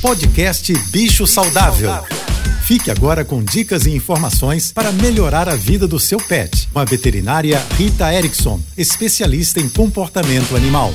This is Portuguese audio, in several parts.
Podcast Bicho Saudável. Fique agora com dicas e informações para melhorar a vida do seu pet, com a veterinária Rita Erickson, especialista em comportamento animal.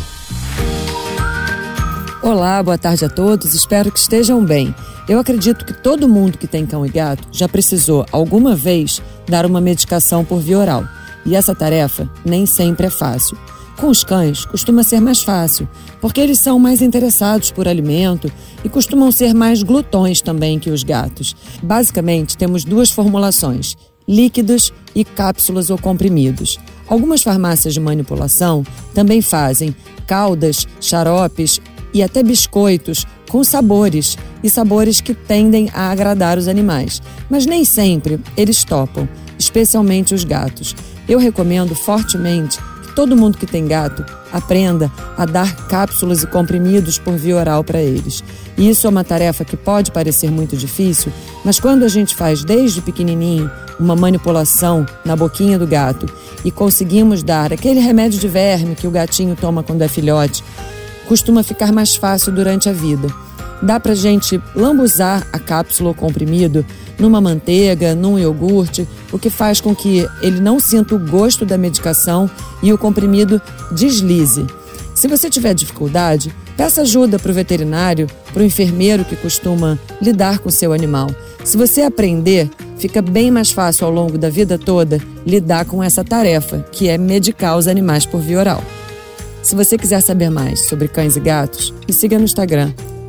Olá, boa tarde a todos, espero que estejam bem. Eu acredito que todo mundo que tem cão e gato já precisou, alguma vez, dar uma medicação por via oral. E essa tarefa nem sempre é fácil. Com os cães, costuma ser mais fácil, porque eles são mais interessados por alimento e costumam ser mais glutões também que os gatos. Basicamente, temos duas formulações: líquidos e cápsulas ou comprimidos. Algumas farmácias de manipulação também fazem caldas, xaropes e até biscoitos com sabores e sabores que tendem a agradar os animais, mas nem sempre eles topam, especialmente os gatos. Eu recomendo fortemente todo mundo que tem gato aprenda a dar cápsulas e comprimidos por via oral para eles. E isso é uma tarefa que pode parecer muito difícil, mas quando a gente faz desde pequenininho uma manipulação na boquinha do gato e conseguimos dar aquele remédio de verme que o gatinho toma quando é filhote, costuma ficar mais fácil durante a vida. Dá pra gente lambuzar a cápsula ou comprimido numa manteiga, num iogurte, o que faz com que ele não sinta o gosto da medicação e o comprimido deslize. Se você tiver dificuldade, peça ajuda para o veterinário, para o enfermeiro que costuma lidar com seu animal. Se você aprender, fica bem mais fácil ao longo da vida toda lidar com essa tarefa, que é medicar os animais por via oral. Se você quiser saber mais sobre cães e gatos, me siga no Instagram